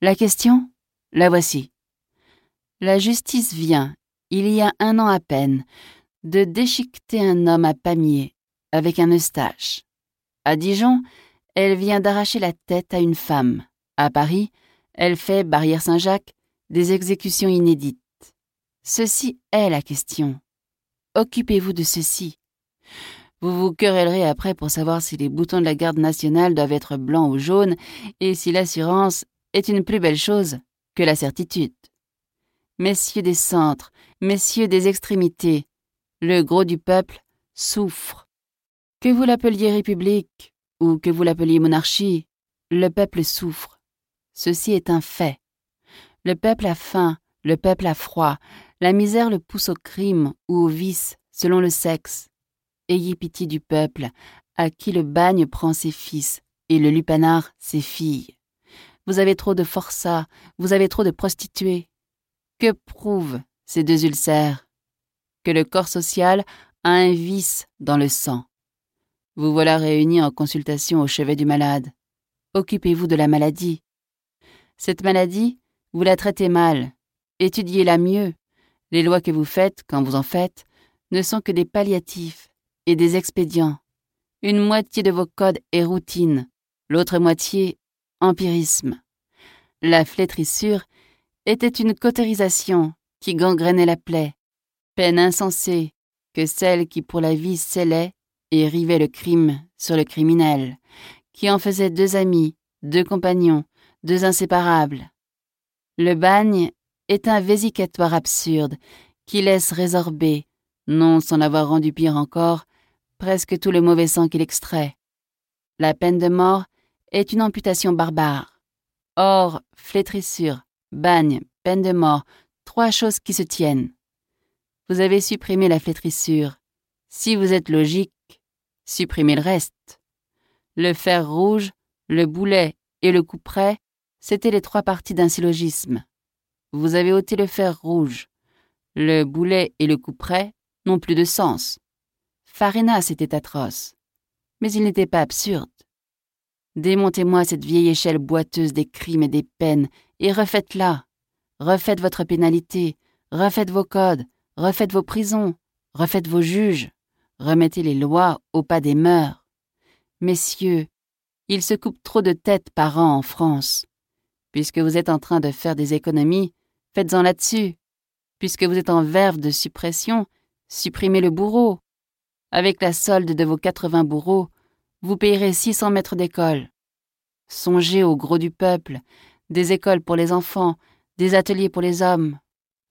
La question La voici. La justice vient, il y a un an à peine, de déchiqueter un homme à Pamiers avec un eustache. À Dijon, elle vient d'arracher la tête à une femme. À Paris, elle fait, Barrière Saint-Jacques, des exécutions inédites. Ceci est la question. Occupez-vous de ceci. Vous vous querellerez après pour savoir si les boutons de la garde nationale doivent être blancs ou jaunes et si l'assurance est une plus belle chose que la certitude. Messieurs des centres, messieurs des extrémités, le gros du peuple souffre. Que vous l'appeliez république ou que vous l'appeliez monarchie, le peuple souffre. Ceci est un fait. Le peuple a faim, le peuple a froid, la misère le pousse au crime ou au vice, selon le sexe. Ayez pitié du peuple, à qui le bagne prend ses fils et le lupanar ses filles. Vous avez trop de forçats, vous avez trop de prostituées. Que prouvent ces deux ulcères? Que le corps social a un vice dans le sang. Vous voilà réunis en consultation au chevet du malade. Occupez-vous de la maladie. Cette maladie, vous la traitez mal. Étudiez-la mieux. Les lois que vous faites, quand vous en faites, ne sont que des palliatifs et des expédients. Une moitié de vos codes est routine, l'autre moitié empirisme. La flétrissure était une cautérisation qui gangrénait la plaie, peine insensée que celle qui pour la vie scellait et rivait le crime sur le criminel, qui en faisait deux amis, deux compagnons, deux inséparables. Le bagne est un vésicatoire absurde qui laisse résorber, non sans l'avoir rendu pire encore, presque tout le mauvais sang qu'il extrait. La peine de mort est une amputation barbare. Or, flétrissure, bagne, peine de mort, trois choses qui se tiennent. Vous avez supprimé la flétrissure. Si vous êtes logique, supprimez le reste. Le fer rouge, le boulet et le couperet, c'étaient les trois parties d'un syllogisme. Vous avez ôté le fer rouge. Le boulet et le couperet n'ont plus de sens. Farinas était atroce, mais il n'était pas absurde. Démontez-moi cette vieille échelle boiteuse des crimes et des peines et refaites-la. Refaites votre pénalité, refaites vos codes, refaites vos prisons, refaites vos juges, remettez les lois au pas des mœurs. Messieurs, il se coupe trop de têtes par an en France. Puisque vous êtes en train de faire des économies, faites-en là-dessus. Puisque vous êtes en verve de suppression, supprimez le bourreau. Avec la solde de vos 80 bourreaux, vous payerez 600 mètres d'école. Songez au gros du peuple, des écoles pour les enfants, des ateliers pour les hommes.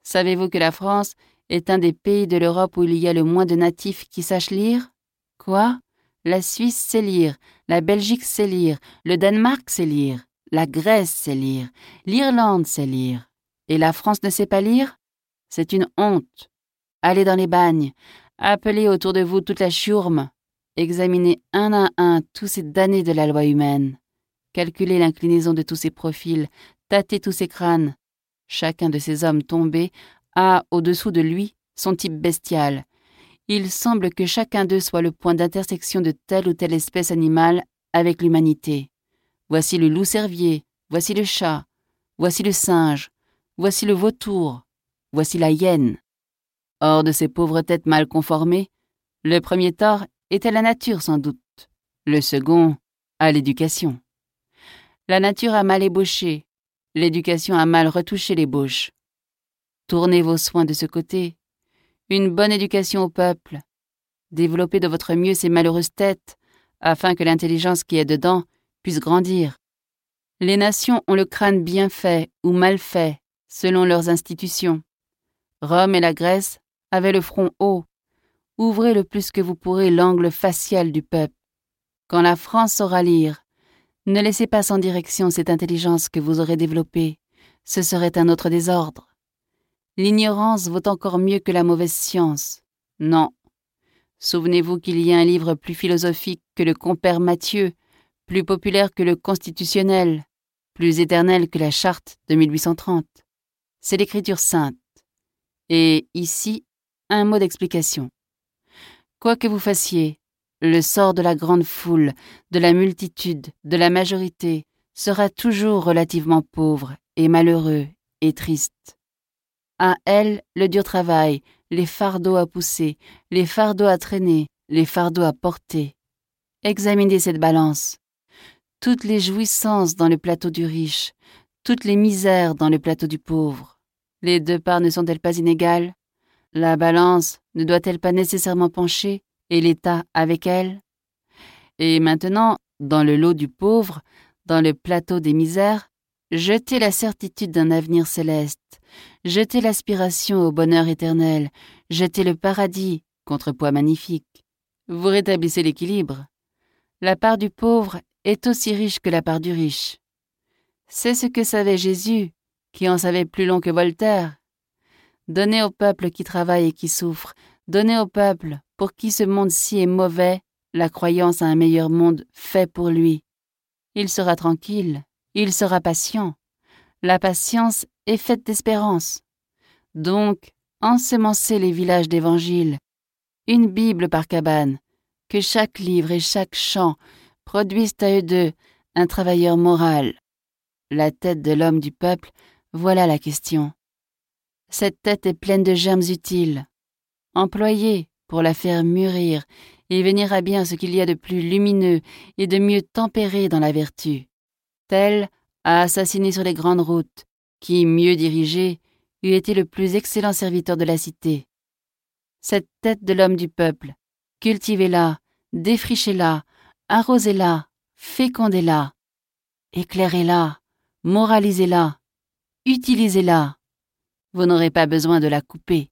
Savez-vous que la France est un des pays de l'Europe où il y a le moins de natifs qui sachent lire? Quoi? La Suisse sait lire, la Belgique sait lire, le Danemark sait lire, la Grèce sait lire, l'Irlande sait lire. Et la France ne sait pas lire? C'est une honte. Allez dans les bagnes, Appelez autour de vous toute la chourme. Examinez un à un tous ces damnés de la loi humaine. Calculez l'inclinaison de tous ces profils, tâtez tous ces crânes. Chacun de ces hommes tombés a, au-dessous de lui, son type bestial. Il semble que chacun d'eux soit le point d'intersection de telle ou telle espèce animale avec l'humanité. Voici le loup-cervier, voici le chat, voici le singe, voici le vautour, voici la hyène. Hors de ces pauvres têtes mal conformées, le premier tort était la nature sans doute, le second à l'éducation. La nature a mal ébauché, l'éducation a mal retouché l'ébauche. Tournez vos soins de ce côté, une bonne éducation au peuple, développez de votre mieux ces malheureuses têtes, afin que l'intelligence qui est dedans puisse grandir. Les nations ont le crâne bien fait ou mal fait, selon leurs institutions. Rome et la Grèce avait le front haut. Ouvrez le plus que vous pourrez l'angle facial du peuple. Quand la France saura lire, ne laissez pas sans direction cette intelligence que vous aurez développée. Ce serait un autre désordre. L'ignorance vaut encore mieux que la mauvaise science. Non. Souvenez-vous qu'il y a un livre plus philosophique que le compère Mathieu, plus populaire que le constitutionnel, plus éternel que la charte de 1830. C'est l'écriture sainte. Et ici, un mot d'explication. Quoi que vous fassiez, le sort de la grande foule, de la multitude, de la majorité, sera toujours relativement pauvre et malheureux et triste. À elle, le dur travail, les fardeaux à pousser, les fardeaux à traîner, les fardeaux à porter. Examinez cette balance. Toutes les jouissances dans le plateau du riche, toutes les misères dans le plateau du pauvre. Les deux parts ne sont-elles pas inégales? La balance ne doit-elle pas nécessairement pencher, et l'État avec elle? Et maintenant, dans le lot du pauvre, dans le plateau des misères, jetez la certitude d'un avenir céleste, jetez l'aspiration au bonheur éternel, jetez le paradis, contrepoids magnifique. Vous rétablissez l'équilibre. La part du pauvre est aussi riche que la part du riche. C'est ce que savait Jésus, qui en savait plus long que Voltaire. Donnez au peuple qui travaille et qui souffre, donnez au peuple pour qui ce monde-ci est mauvais la croyance à un meilleur monde fait pour lui. Il sera tranquille, il sera patient. La patience est faite d'espérance. Donc, ensemencez les villages d'Évangile, une Bible par cabane, que chaque livre et chaque chant produisent à eux deux un travailleur moral. La tête de l'homme du peuple, voilà la question. Cette tête est pleine de germes utiles. Employez pour la faire mûrir et venir à bien ce qu'il y a de plus lumineux et de mieux tempéré dans la vertu. Tel a assassiné sur les grandes routes, qui, mieux dirigé, eût été le plus excellent serviteur de la cité. Cette tête de l'homme du peuple, cultivez-la, défrichez-la, arrosez-la, fécondez-la, éclairez-la, moralisez-la, utilisez-la. Vous n'aurez pas besoin de la couper.